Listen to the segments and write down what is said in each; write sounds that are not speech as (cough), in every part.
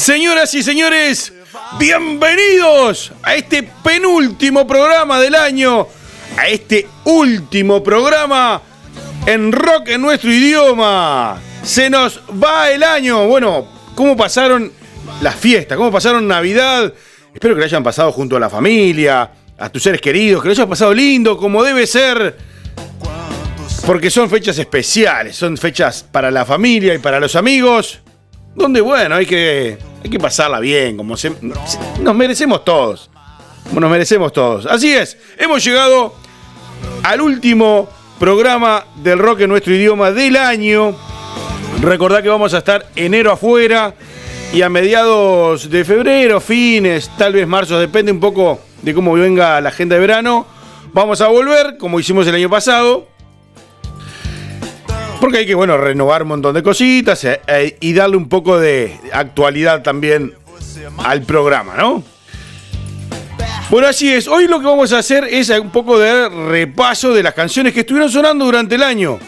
Señoras y señores, bienvenidos a este penúltimo programa del año, a este último programa en rock en nuestro idioma. Se nos va el año. Bueno, ¿cómo pasaron las fiestas? ¿Cómo pasaron Navidad? Espero que lo hayan pasado junto a la familia, a tus seres queridos, que lo hayan pasado lindo, como debe ser. Porque son fechas especiales, son fechas para la familia y para los amigos, donde bueno, hay que, hay que pasarla bien, como se, nos merecemos todos. Como nos merecemos todos. Así es, hemos llegado al último programa del rock en nuestro idioma del año. Recordad que vamos a estar enero afuera y a mediados de febrero, fines, tal vez marzo, depende un poco de cómo venga la agenda de verano. Vamos a volver, como hicimos el año pasado. Porque hay que, bueno, renovar un montón de cositas eh, eh, y darle un poco de actualidad también al programa, ¿no? Bueno, así es. Hoy lo que vamos a hacer es un poco de repaso de las canciones que estuvieron sonando durante el año.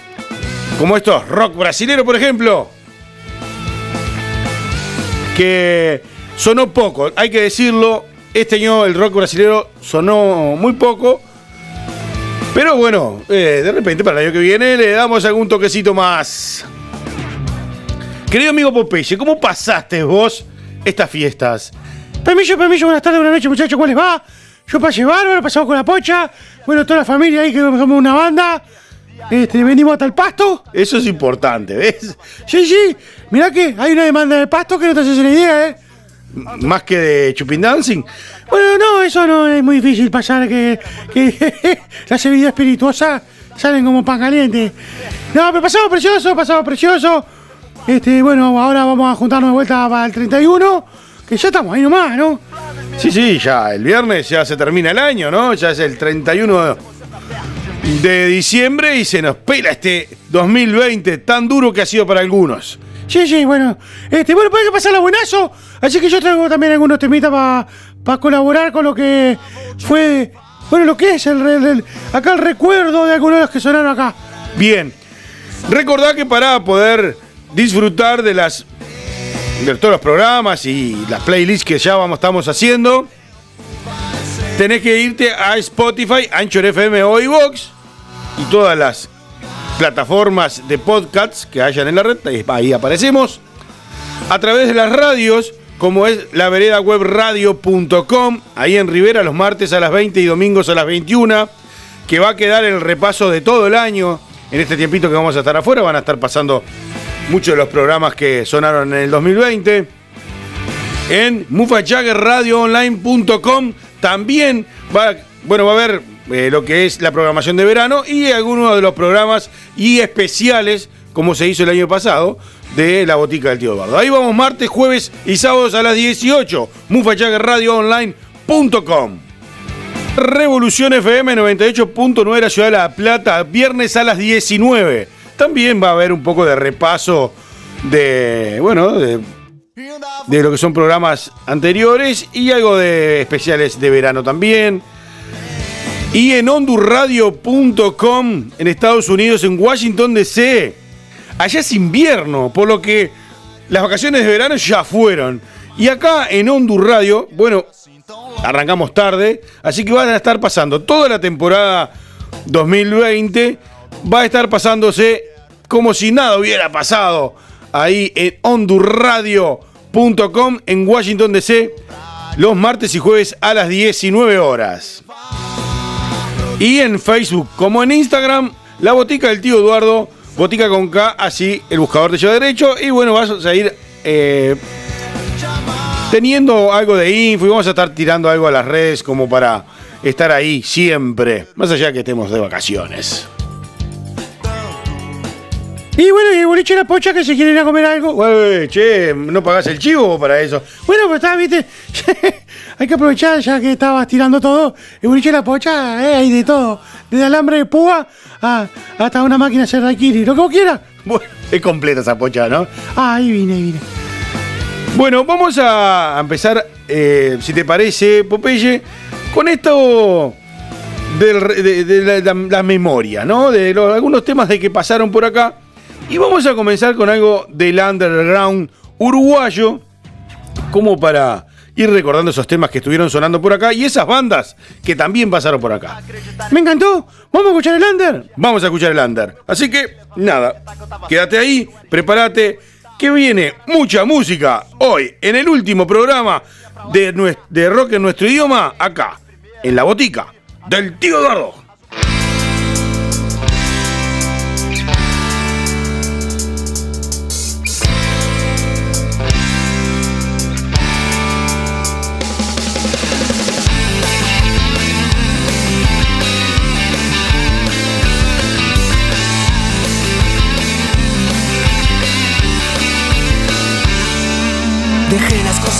Como estos, rock brasilero, por ejemplo. Que sonó poco, hay que decirlo. Este año el rock brasilero sonó muy poco. Pero bueno, eh, de repente para el año que viene le damos algún toquecito más. Querido amigo Popeye, ¿cómo pasaste vos estas fiestas? Permiso, permiso, buenas tardes, buenas noches, muchachos, ¿cuál les va? Yo pasé bárbaro, pasamos con la pocha. Bueno, toda la familia ahí que somos una banda. Este, venimos hasta el pasto. Eso es importante, ¿ves? Sí, sí. Mirá que hay una demanda de pasto que no te haces una idea, ¿eh? Más que de Chupin Dancing. Bueno, no, eso no es muy difícil pasar que, que (laughs) las bebidas espirituosas salen como pan caliente. No, pero pasamos precioso, pasamos precioso. Este, bueno, ahora vamos a juntarnos de vuelta para el 31, que ya estamos ahí nomás, ¿no? Sí, sí, ya el viernes ya se termina el año, ¿no? Ya es el 31 de diciembre y se nos pela este 2020 tan duro que ha sido para algunos. Sí, sí, bueno. Este, bueno, puede que pasar la buenazo. Así que yo traigo también algunos temitas para colaborar con lo que fue. Bueno, lo que es el, acá el recuerdo de algunos de los que sonaron acá. Bien, recordad que para poder disfrutar de las de todos los programas y las playlists que ya vamos, estamos haciendo, tenés que irte a Spotify, Anchor FM o y todas las plataformas de podcasts que hayan en la red, ahí- aparecemos, a través de las radios, como es la vereda web radio.com, ahí en Rivera los martes a las 20 y domingos a las 21, que va a quedar el repaso de todo el año. En este tiempito que vamos a estar afuera van a estar pasando muchos de los programas que sonaron en el 2020. En mufajaggerradioonline.com también va, bueno, va a haber eh, lo que es la programación de verano y algunos de los programas y especiales, como se hizo el año pasado, de la botica del tío Eduardo. Ahí vamos martes, jueves y sábados a las 18. mufajaggerradioonline.com Revolución FM 98.9 la ciudad de La Plata, viernes a las 19. También va a haber un poco de repaso de, bueno, de, de lo que son programas anteriores y algo de especiales de verano también. Y en hondurradio.com en Estados Unidos, en Washington DC. Allá es invierno, por lo que las vacaciones de verano ya fueron. Y acá en Hondur Radio, bueno, arrancamos tarde, así que van a estar pasando toda la temporada 2020, va a estar pasándose como si nada hubiera pasado ahí en hondurradio.com en Washington DC los martes y jueves a las 19 horas. Y en Facebook como en Instagram, la botica del tío Eduardo, botica con K, así el buscador te lleva derecho y bueno, vas a ir eh, teniendo algo de info y vamos a estar tirando algo a las redes como para estar ahí siempre, más allá que estemos de vacaciones. Y bueno, y el boliche La Pocha que se quieren ir a comer algo. Güey, che, ¿no pagás el chivo para eso? Bueno, pues está, viste. (laughs) hay que aprovechar ya que estabas tirando todo. El boliche La Pocha, eh, hay de todo. Desde alambre de púa a- hasta una máquina de raquiri. Lo que vos quieras. Bueno, es completa esa pocha, ¿no? Ah, ahí vine, ahí vine. Bueno, vamos a empezar, eh, si te parece, Popeye, con esto del re- de, de la, la- la memoria, ¿no? De los- algunos temas de que pasaron por acá. Y vamos a comenzar con algo del underground uruguayo, como para ir recordando esos temas que estuvieron sonando por acá y esas bandas que también pasaron por acá. Me encantó. Vamos a escuchar el under. Vamos a escuchar el under. Así que, nada, quédate ahí, prepárate, que viene mucha música hoy en el último programa de, de rock en nuestro idioma, acá, en la botica del tío Eduardo.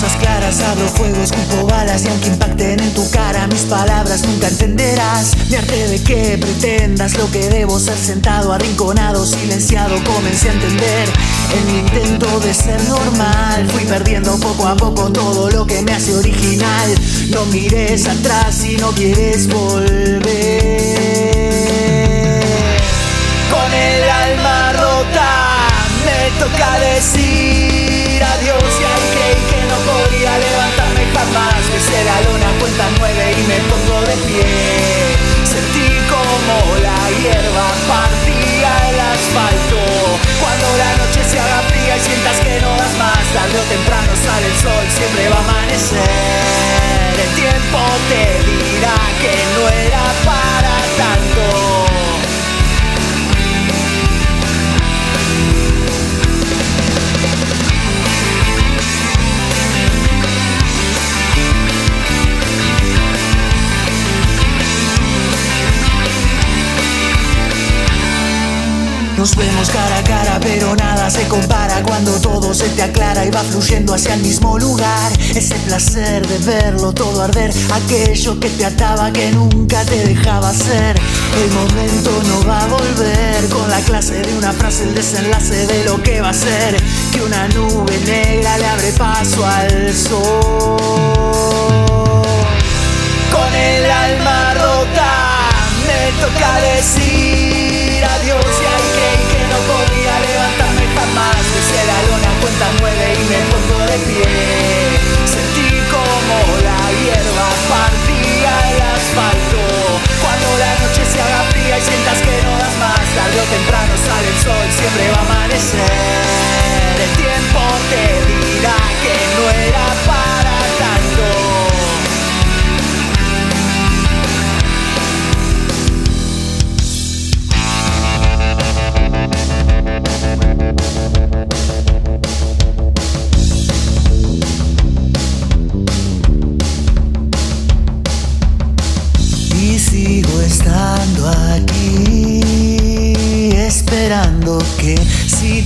Cosas claras, abro fuego, escupo balas y aunque impacten en tu cara mis palabras nunca entenderás. Mi arte de que pretendas lo que debo ser sentado, arrinconado, silenciado Comencé a entender en mi intento de ser normal. Fui perdiendo poco a poco todo lo que me hace original. No mires atrás si no quieres volver. Con el alma rota me toca decir jamás Besé la luna, cuenta nueve y me pongo de pie. Sentí como la hierba partía el asfalto. Cuando la noche se haga fría y sientas que no das más Tarde o temprano sale el sol, siempre va a amanecer. El tiempo te dirá que no era para tanto Nos vemos cara a cara, pero nada se compara cuando todo se te aclara y va fluyendo hacia el mismo lugar. Ese placer de verlo todo arder, aquello que te ataba que nunca te dejaba ser. El momento no va a volver con la clase de una frase, el desenlace de lo que va a ser. Que una nube negra le abre paso al sol. Con el alma rota me toca decir podía levantarme jamás. Besé la lona, cuenta nueve y me pongo de pie. Sentí como la hierba partía el asfalto. Cuando la noche se haga fría y sientas que no das más. Tarde o temprano sale el sol, siempre va a amanecer. El tiempo te dirá que no era para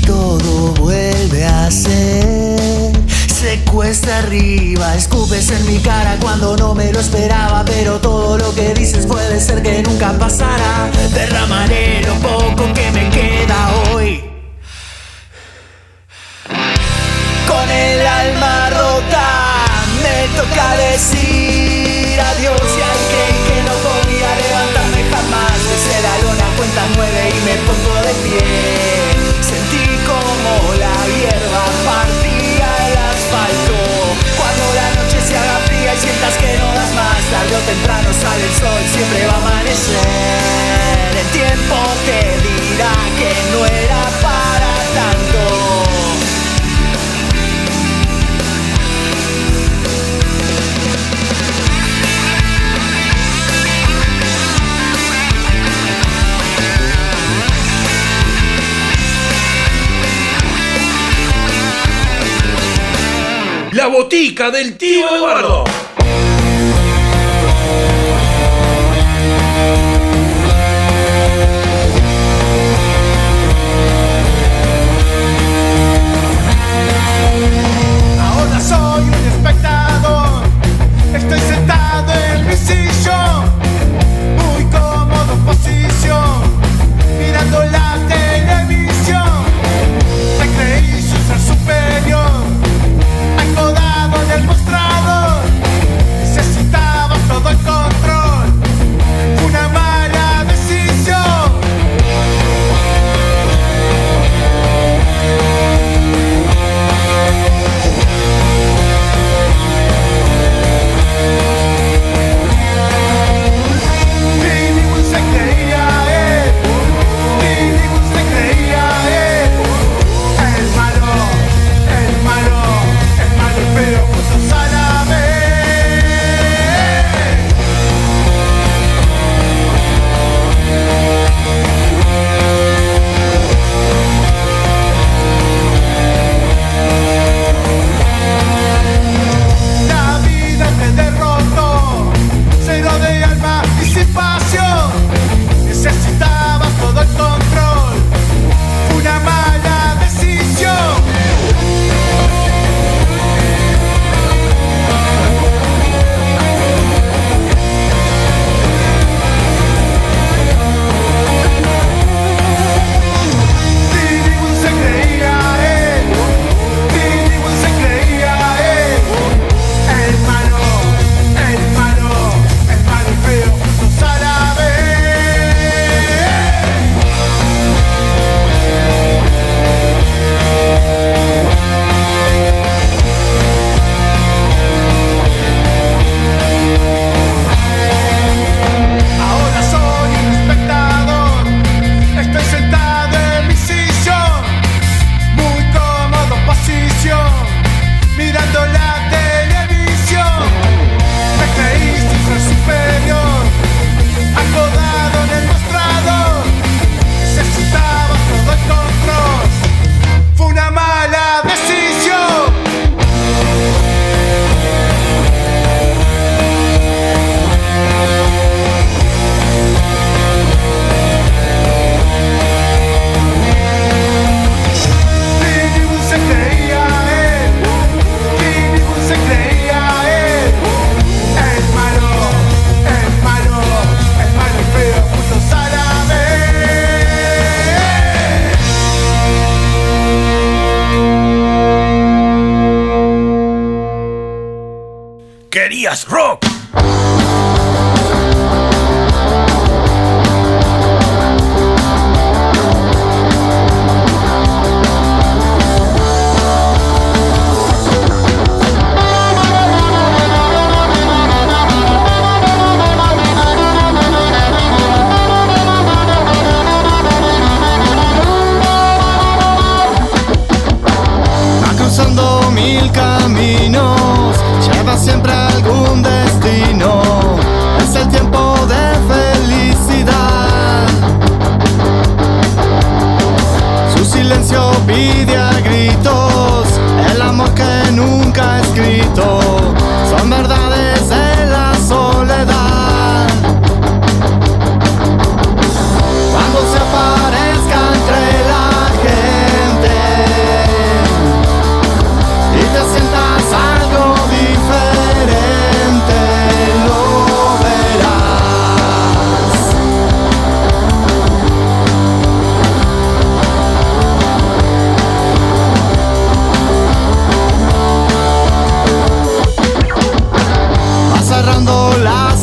todo vuelve a ser, se cuesta arriba, escupes en mi cara cuando no me lo esperaba, pero todo lo que dices puede ser que nunca pasara. Derramaré lo poco que me queda hoy. Con el alma rota me toca decir adiós y ahí creí que no podía levantarme jamás Besé la lona, cuenta nueve y me pongo de pie o temprano sale el sol, siempre va a amanecer. El tiempo te dirá que no era para tanto. La botica del tío Eduardo.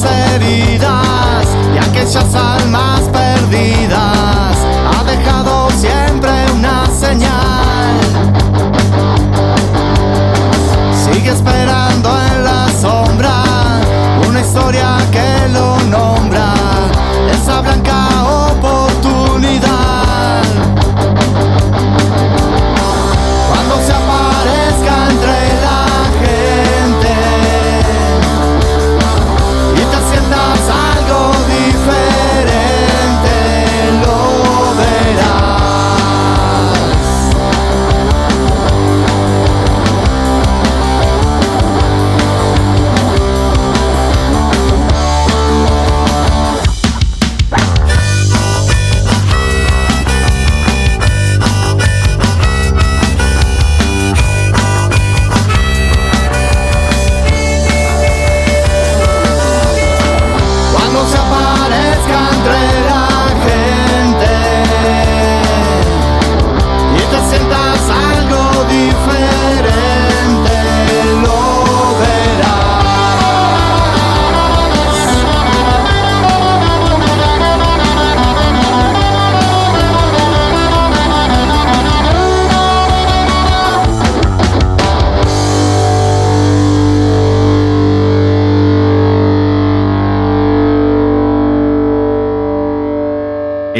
heridas y aquellas almas perdidas.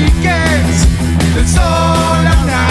weekends. It's all I'm now.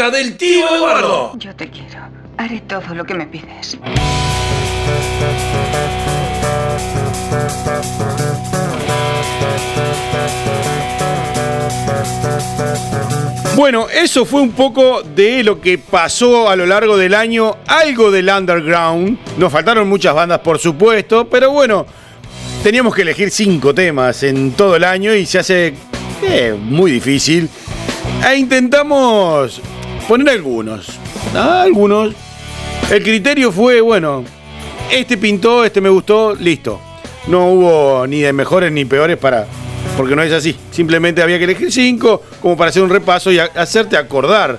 Música del tío Eduardo. Yo te quiero. Haré todo lo que me pides. Bueno, eso fue un poco de lo que pasó a lo largo del año, algo del underground. Nos faltaron muchas bandas, por supuesto, pero bueno, teníamos que elegir cinco temas en todo el año y se hace eh, muy difícil. E intentamos poner algunos, algunos. El criterio fue, bueno, este pintó, este me gustó, listo. No hubo ni de mejores ni peores para, porque no es así. Simplemente había que elegir cinco como para hacer un repaso y hacerte acordar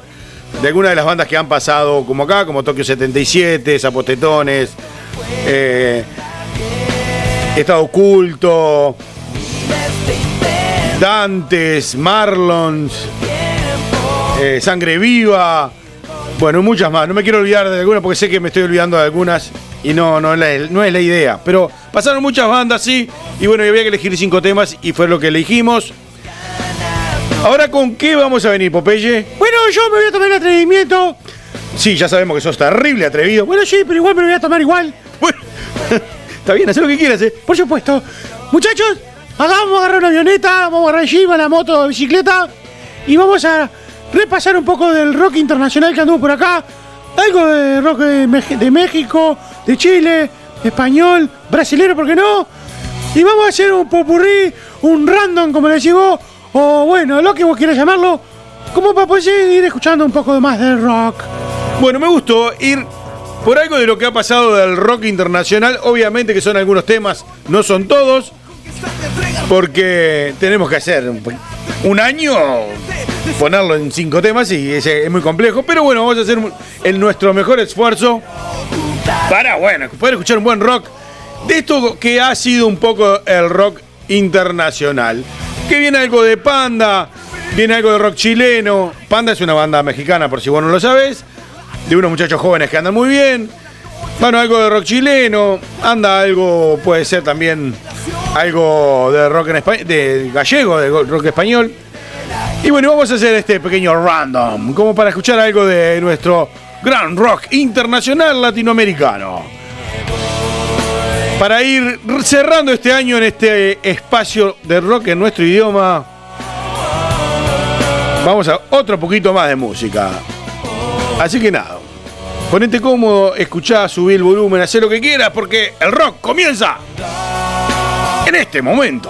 de algunas de las bandas que han pasado como acá, como Tokio 77, Zapotetones, eh, Estado Oculto, Dantes, Marlons, eh, Sangre Viva, bueno, muchas más. No me quiero olvidar de algunas porque sé que me estoy olvidando de algunas y no, no, no es la idea. Pero pasaron muchas bandas, sí. Y bueno, había que elegir cinco temas y fue lo que elegimos. Ahora, ¿con qué vamos a venir, Popeye? Bueno, yo me voy a tomar el atrevimiento. Sí, ya sabemos que sos terrible atrevido. Bueno, sí, pero igual me lo voy a tomar igual. Bueno, (laughs) está bien, haz lo que quieras, ¿eh? Por supuesto. Muchachos, vamos a agarrar una avioneta, vamos a agarrar el la moto, la bicicleta y vamos a repasar un poco del rock internacional que anduvo por acá. Algo de rock de, México, de Chile, español, brasilero, ¿por qué no? Y vamos a hacer un popurrí, un random, como le decís vos, o bueno, lo que vos quieras llamarlo, como para poder ir escuchando un poco más del rock. Bueno, me gustó ir por algo de lo que ha pasado del rock internacional. Obviamente que son algunos temas, no son todos, porque tenemos que hacer un año ponerlo en cinco temas y es, es muy complejo. Pero bueno, vamos a hacer el, nuestro mejor esfuerzo para, bueno, poder escuchar un buen rock de esto que ha sido un poco el rock internacional. Que viene algo de Panda, viene algo de rock chileno. Panda es una banda mexicana, por si vos no lo sabés, de unos muchachos jóvenes que andan muy bien. Bueno, algo de rock chileno, anda algo, puede ser también algo de rock en español, de gallego, de rock español. Y bueno, vamos a hacer este pequeño random, como para escuchar algo de nuestro gran rock internacional latinoamericano. Para ir cerrando este año en este espacio de rock en nuestro idioma, vamos a otro poquito más de música. Así que nada, ponete cómodo, escuchá, subí el volumen, haz lo que quieras, porque el rock comienza en este momento.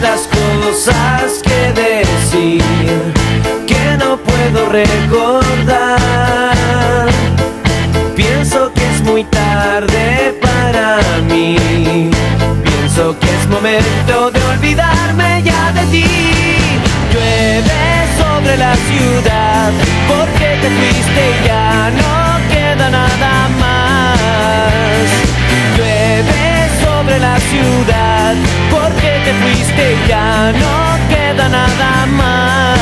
Tantas cosas que decir que no puedo recordar. Pienso que es muy tarde para mí. Pienso que es momento de olvidarme ya de ti. Llueve sobre la ciudad porque te fuiste y ya no queda nada más. Llueve sobre la ciudad te fuiste ya no queda nada más.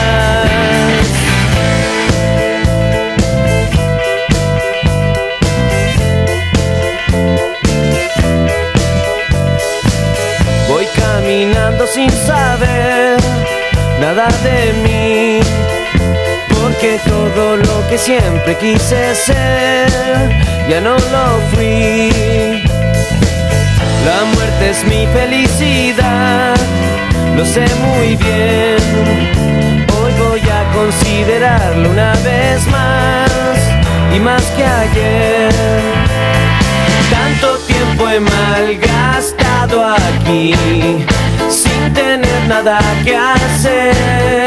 Voy caminando sin saber nada de mí, porque todo lo que siempre quise ser ya no lo fui. La muerte es mi felicidad, lo sé muy bien. Hoy voy a considerarlo una vez más y más que ayer. Tanto tiempo he malgastado aquí sin tener nada que hacer.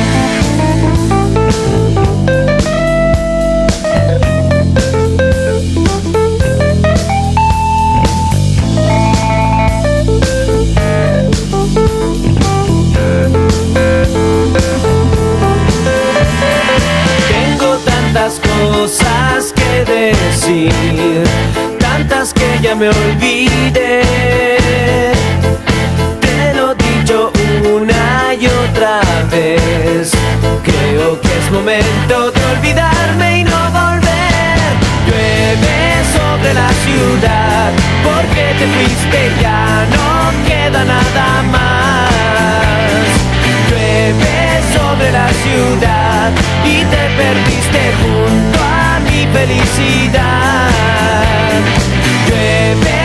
Decir, tantas que ya me olvidé. Te lo he dicho una y otra vez. Creo que es momento de olvidarme y no volver. Llueve sobre la ciudad, porque te fuiste ya no queda nada más. Llueve sobre la ciudad y te perdiste junto a mi felicidad. Llueve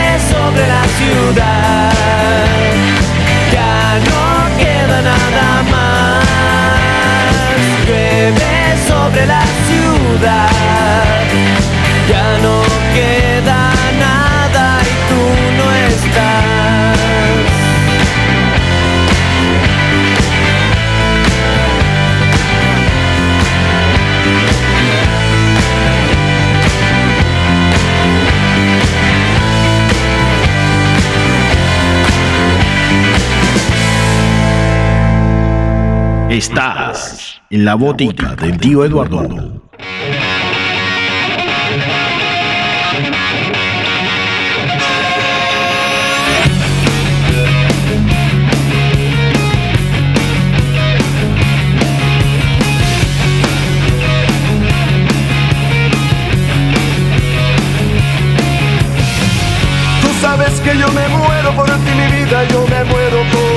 Estás en la botica del tío Eduardo. Tú sabes que yo me muero por ti, mi vida, yo me muero por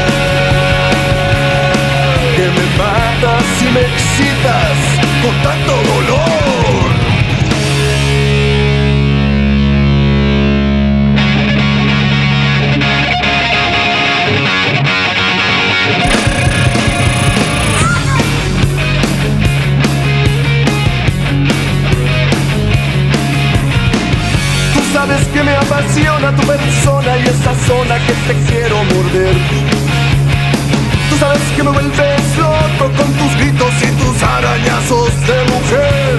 Que me matas y me excitas con tanto dolor. Tú sabes que me apasiona tu persona y esa zona que te quiero morder. Sabes que me vuelves loco con tus gritos y tus arañazos de mujer.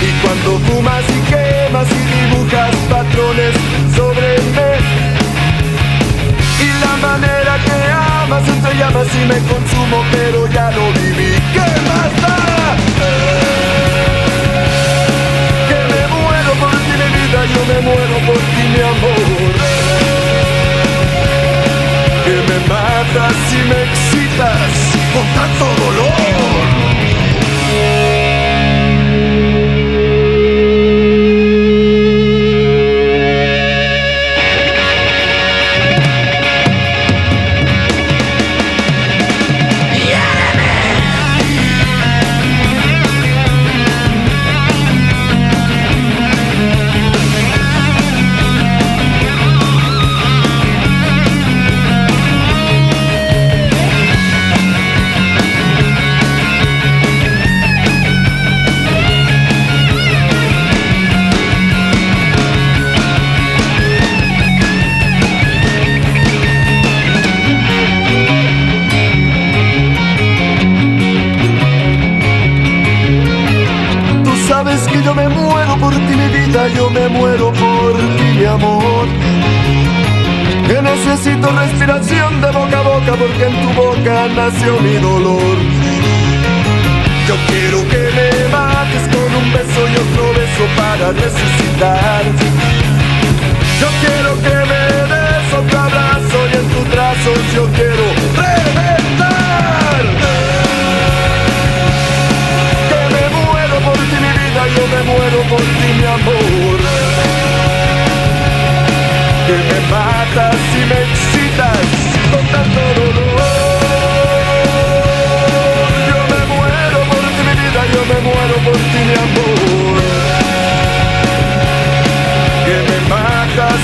Y cuando fumas y quemas y dibujas patrones sobre mí. Y la manera que amas entre llamas y me consumo, pero ya lo viví.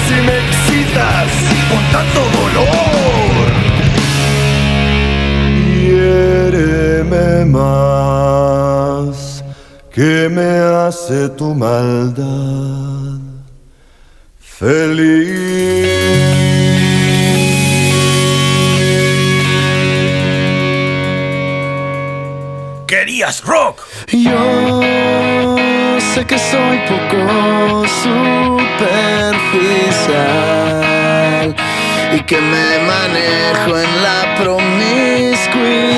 si me excitas con tanto dolor. Más que me hace tu maldad feliz. querías rock. Yo sé que soy poco sutil superficial y que me manejo en la promiscuidad.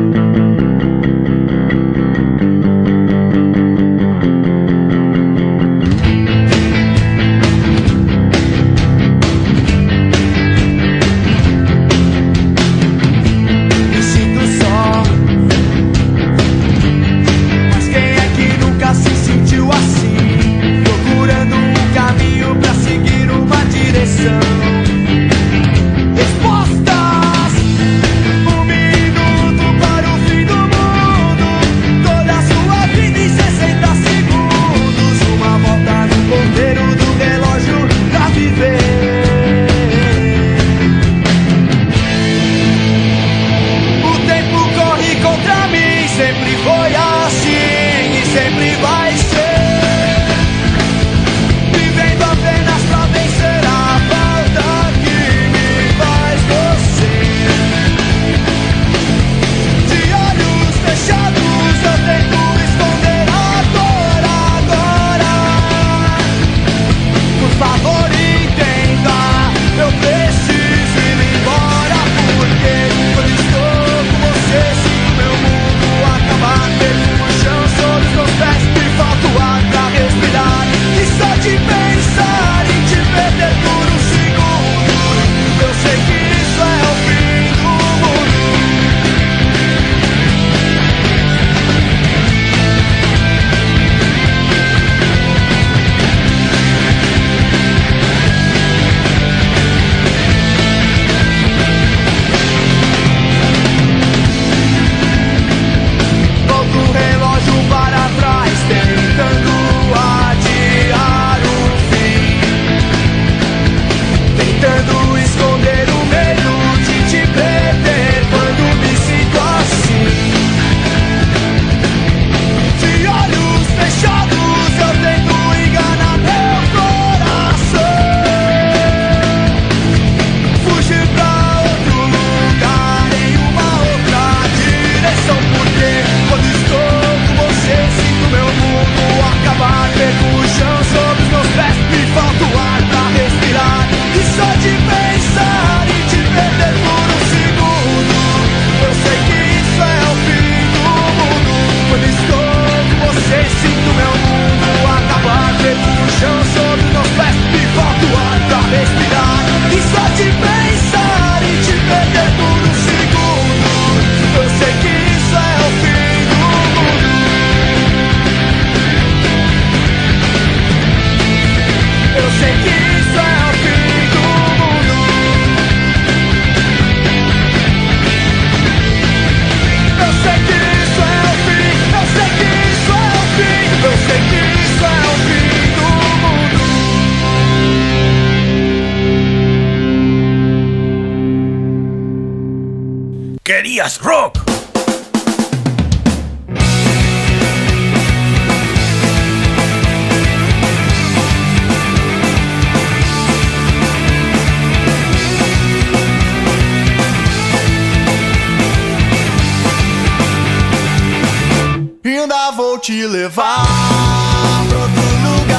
Levar pra outro lugar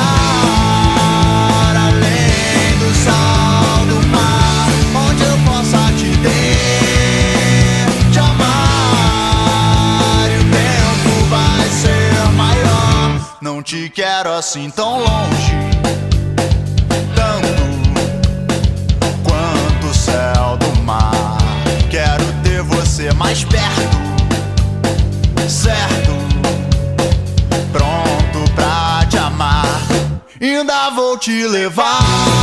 Além do sal do mar Onde eu possa te ter Te amar E o tempo vai ser maior. Não te quero assim tão longe te levar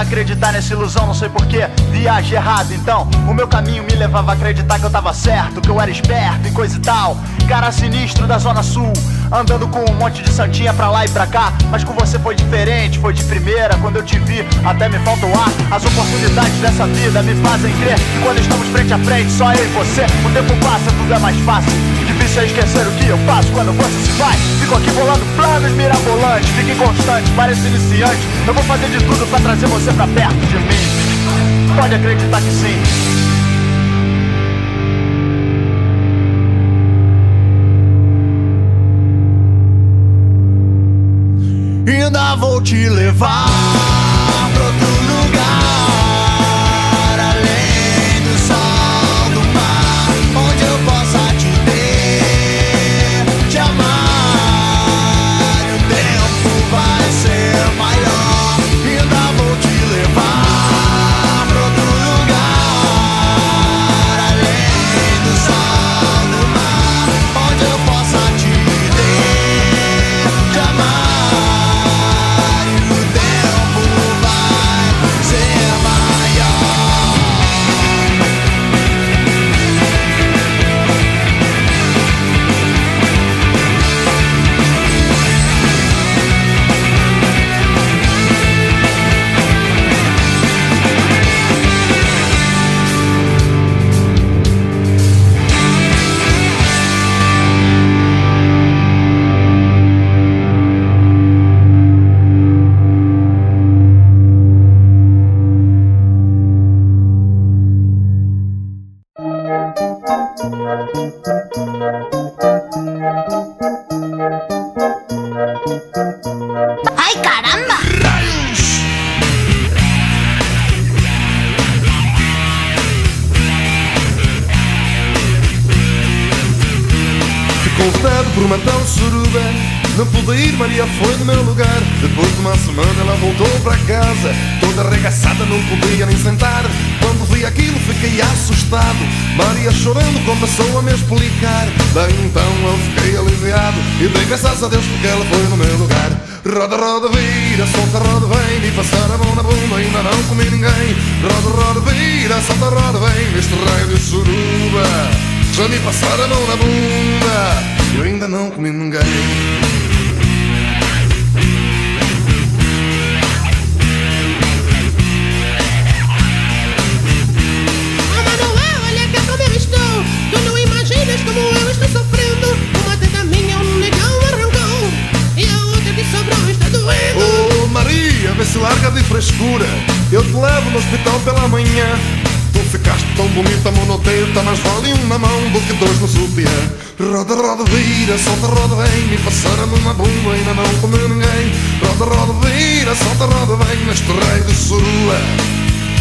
acreditar nessa ilusão, não sei porquê, viagem errado. Então, o meu caminho me levava a acreditar que eu tava certo, que eu era esperto e coisa e tal. Cara sinistro da Zona Sul, andando com um monte de santinha pra lá e pra cá. Mas com você foi diferente, foi de primeira. Quando eu te vi, até me falta o ar. As oportunidades dessa vida me fazem crer que quando estamos frente a frente, só eu e você, o tempo passa, tudo é mais fácil. Difícil é esquecer o que eu faço quando você se vai. Fico aqui bolando planos mirabolantes, fique constante, parece iniciante. Eu vou fazer de tudo pra trazer você pra perto de mim. Pode acreditar que sim. Vou te levar ¡Ay, caramba! Ficou fed por uma tal suruba. Não pude ir, Maria foi no meu lugar. Depois de uma semana ela voltou para casa. Toda arregaçada, não podia nem sentar vi aquilo fiquei assustado. Maria chorando começou a me explicar. Daí então eu fiquei aliviado E dei graças a Deus porque ela foi no meu lugar. Roda, roda, vira, solta, roda, vem Me passar a mão na bunda, ainda não comi ninguém. Roda, roda, vira, solta, roda, vem Neste raio de suruba. Já me passaram a mão na bunda Eu ainda não comi ninguém no hospital pela manhã. Tu ficaste tão bonita, monoteta Mais vale uma mão do que dois no sutiã. Roda, roda, vira, solta, roda, vem Me passaram numa bumba, ainda não comeu ninguém. Roda, roda, vira, solta, roda, vem Neste rei de surua.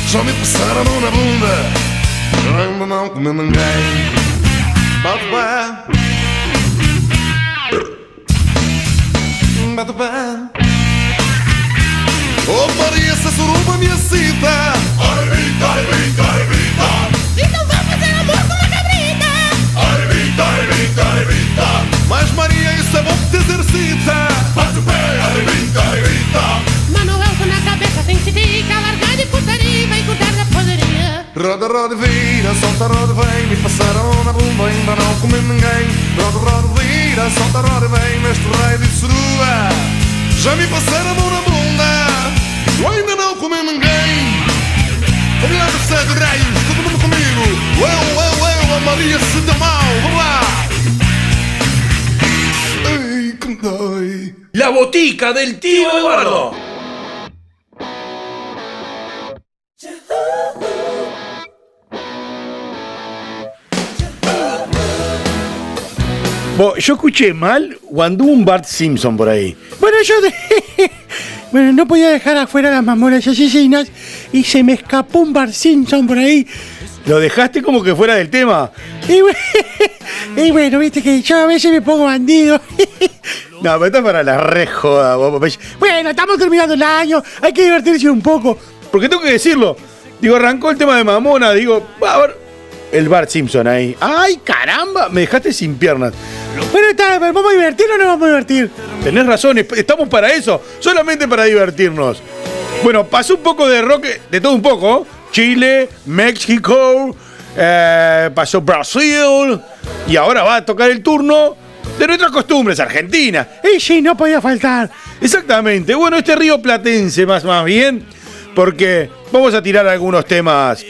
Já me passaram na bunda Ainda não comeu ninguém. Bate pé. Bate pé Roda, roda, vira, solta, roda, vem. Me passaram na bumba, ainda não comi ninguém. Roda, roda, vira, solta, roda, vem. Neste rei de surua Já me passaram a mão na bunda La botica del tío Eduardo. Bo, yo escuché mal o anduvo un Bart Simpson por ahí. Bueno, yo de- (laughs) bueno, no podía dejar afuera las mamonas asesinas y se me escapó un Bar Simpson por ahí. Lo dejaste como que fuera del tema. Y bueno, (laughs) y bueno, viste que yo a veces me pongo bandido. (laughs) No, pero está para la re joda. Bueno, estamos terminando el año, hay que divertirse un poco. Porque tengo que decirlo. Digo, arrancó el tema de Mamona. Digo, a ver. El Bart Simpson ahí. ¡Ay, caramba! Me dejaste sin piernas. Bueno, está, ¿vamos a divertir o no vamos a divertir? Tenés razón, es- estamos para eso, solamente para divertirnos. Bueno, pasó un poco de rock, de todo un poco. Chile, México, eh, pasó Brasil y ahora va a tocar el turno de nuestras costumbres, Argentina. Y sí, no podía faltar. Exactamente, bueno, este río platense más, más bien, porque vamos a tirar algunos temas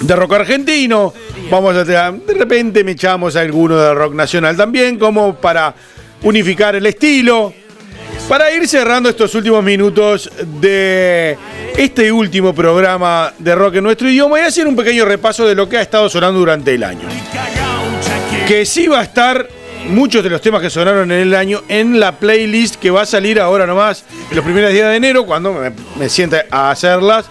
de rock argentino, vamos a tirar- de repente me echamos alguno de rock nacional también, como para unificar el estilo, para ir cerrando estos últimos minutos de este último programa de rock en nuestro idioma y hacer un pequeño repaso de lo que ha estado sonando durante el año. Que sí va a estar muchos de los temas que sonaron en el año en la playlist que va a salir ahora nomás en los primeros días de enero cuando me, me siente a hacerlas.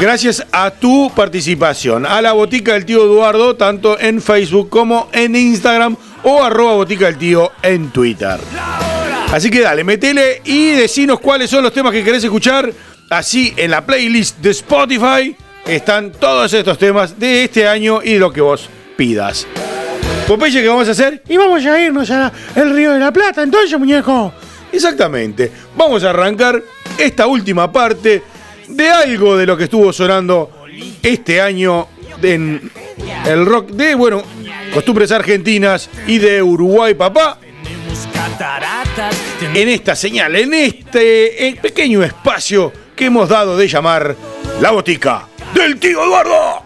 Gracias a tu participación, a la botica del tío Eduardo, tanto en Facebook como en Instagram o arroba botica del tío en Twitter. Así que dale, metele y decinos cuáles son los temas que querés escuchar. Así en la playlist de Spotify están todos estos temas de este año y de lo que vos pidas. Popeye, ¿qué vamos a hacer? Y vamos a irnos al Río de la Plata, entonces, muñeco. Exactamente. Vamos a arrancar esta última parte de algo de lo que estuvo sonando este año en el rock de, bueno, costumbres argentinas y de Uruguay, papá. En esta señal, en este pequeño espacio que hemos dado de llamar la botica del tío Eduardo.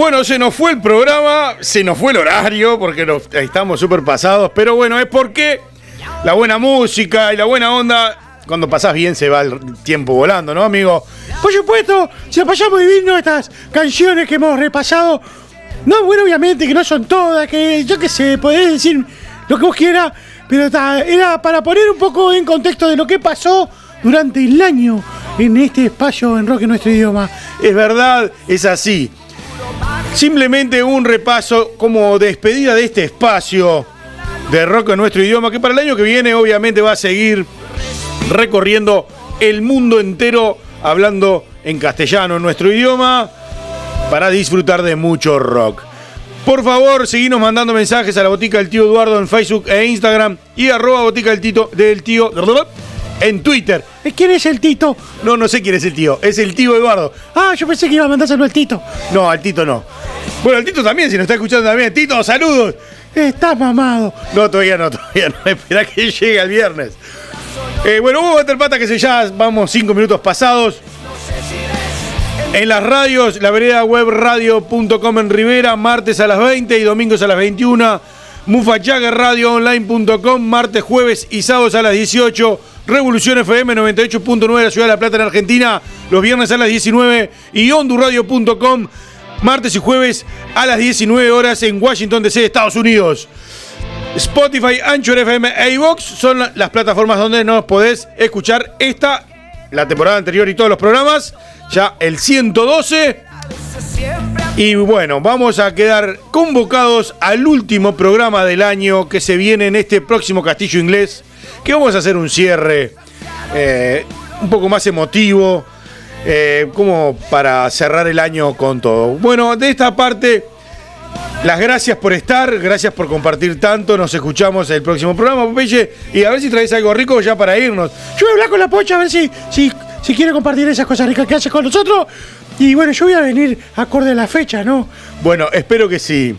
Bueno, se nos fue el programa, se nos fue el horario porque estamos súper pasados, pero bueno, es porque la buena música y la buena onda, cuando pasás bien se va el tiempo volando, ¿no, amigo? Por supuesto, si pasamos divino estas canciones que hemos repasado. No, bueno, obviamente que no son todas, que yo qué sé, podés decir lo que vos quieras, pero era para poner un poco en contexto de lo que pasó durante el año en este espacio en rock en nuestro idioma. Es verdad, es así. Simplemente un repaso como despedida de este espacio de rock en nuestro idioma, que para el año que viene obviamente va a seguir recorriendo el mundo entero hablando en castellano, en nuestro idioma, para disfrutar de mucho rock. Por favor, seguinos mandando mensajes a la botica del tío Eduardo en Facebook e Instagram y arroba botica del, tito, del tío en Twitter. ¿Quién es el Tito? No, no sé quién es el tío. Es el tío Eduardo. Ah, yo pensé que iba a mandárselo al Tito. No, al Tito no. Bueno, al Tito también, si nos está escuchando también. Tito, saludos. Está mamado. No, todavía no, todavía no. (laughs) Espera que llegue el viernes. Eh, bueno, hubo Pata que se ya vamos cinco minutos pasados. En las radios, la vereda web radio.com en Rivera, martes a las 20 y domingos a las 21. Mufachaguerradioonline.com, martes, jueves y sábados a las 18. Revolución FM 98.9 de la Ciudad de La Plata en Argentina, los viernes a las 19. Y hondurradio.com, martes y jueves a las 19 horas en Washington DC, Estados Unidos. Spotify, Anchor FM e iVox son la- las plataformas donde nos podés escuchar esta, la temporada anterior y todos los programas. Ya el 112. Y bueno, vamos a quedar convocados al último programa del año que se viene en este próximo Castillo Inglés. Que vamos a hacer un cierre eh, un poco más emotivo, eh, como para cerrar el año con todo. Bueno, de esta parte, las gracias por estar, gracias por compartir tanto. Nos escuchamos el próximo programa, Popeye. Y a ver si traes algo rico ya para irnos. Yo voy a hablar con la pocha a ver si, si, si quiere compartir esas cosas ricas que hace con nosotros. Y bueno, yo voy a venir acorde a la fecha, ¿no? Bueno, espero que sí.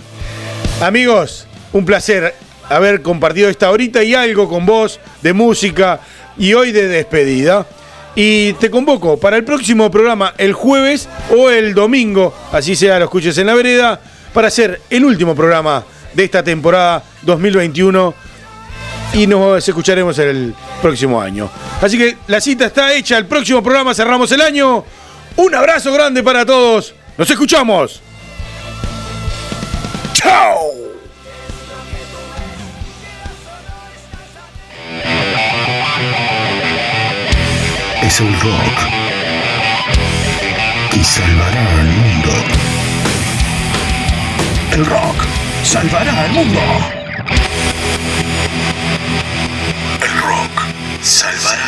Amigos, un placer haber compartido esta horita y algo con vos de música y hoy de despedida. Y te convoco para el próximo programa el jueves o el domingo, así sea, lo escuches en la vereda, para hacer el último programa de esta temporada 2021 y nos escucharemos el próximo año. Así que la cita está hecha, el próximo programa cerramos el año. Un abrazo grande para todos. Nos escuchamos. Chao. Es el rock que salvará al mundo. El rock salvará al mundo. El rock salvará.